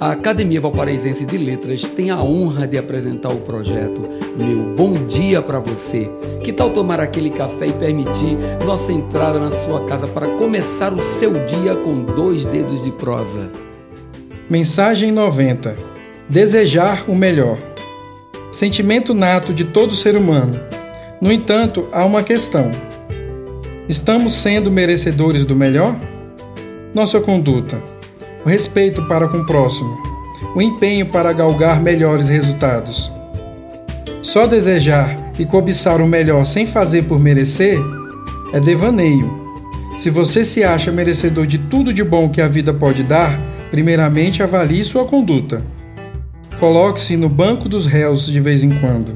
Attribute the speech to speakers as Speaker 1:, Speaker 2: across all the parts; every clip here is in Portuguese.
Speaker 1: A Academia Valparaísense de Letras tem a honra de apresentar o projeto Meu Bom Dia para Você. Que tal tomar aquele café e permitir nossa entrada na sua casa para começar o seu dia com dois dedos de prosa?
Speaker 2: Mensagem 90. Desejar o melhor. Sentimento nato de todo ser humano. No entanto, há uma questão. Estamos sendo merecedores do melhor? Nossa conduta o respeito para com o próximo, o empenho para galgar melhores resultados. Só desejar e cobiçar o melhor sem fazer por merecer é devaneio. Se você se acha merecedor de tudo de bom que a vida pode dar, primeiramente avalie sua conduta. Coloque-se no banco dos réus de vez em quando.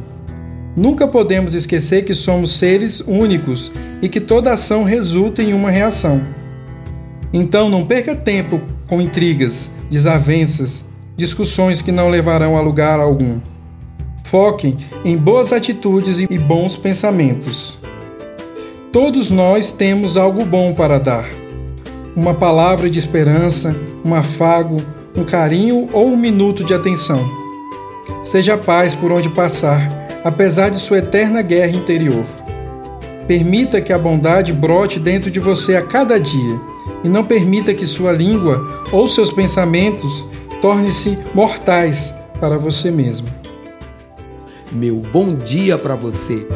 Speaker 2: Nunca podemos esquecer que somos seres únicos e que toda ação resulta em uma reação. Então não perca tempo com intrigas, desavenças, discussões que não levarão a lugar algum. Foquem em boas atitudes e bons pensamentos. Todos nós temos algo bom para dar. Uma palavra de esperança, um afago, um carinho ou um minuto de atenção. Seja paz por onde passar, apesar de sua eterna guerra interior. Permita que a bondade brote dentro de você a cada dia e não permita que sua língua ou seus pensamentos tornem-se mortais para você mesmo.
Speaker 1: Meu bom dia para você